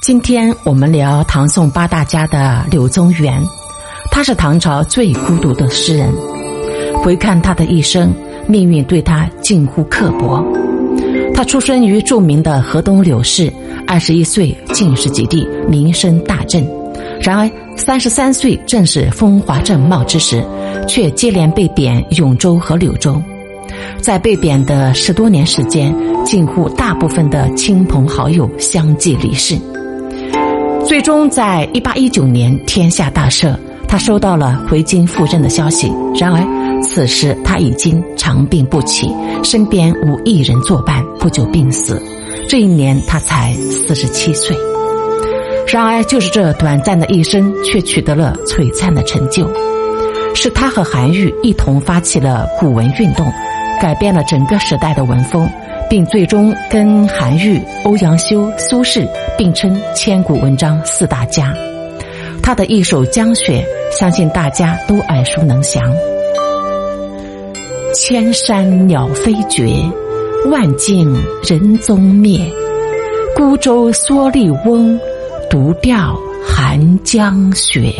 今天我们聊唐宋八大家的柳宗元，他是唐朝最孤独的诗人。回看他的一生，命运对他近乎刻薄。他出生于著名的河东柳氏，二十一岁进士及第，名声大振。然而三十三岁正是风华正茂之时，却接连被贬永州和柳州。在被贬的十多年时间，近乎大部分的亲朋好友相继离世。最终，在一八一九年天下大赦，他收到了回京赴任的消息。然而，此时他已经长病不起，身边无一人作伴，不久病死。这一年他才四十七岁。然而，就是这短暂的一生，却取得了璀璨的成就。是他和韩愈一同发起了古文运动。改变了整个时代的文风，并最终跟韩愈、欧阳修、苏轼并称千古文章四大家。他的一首《江雪》，相信大家都耳熟能详。千山鸟飞绝，万径人踪灭。孤舟蓑笠翁，独钓寒江雪。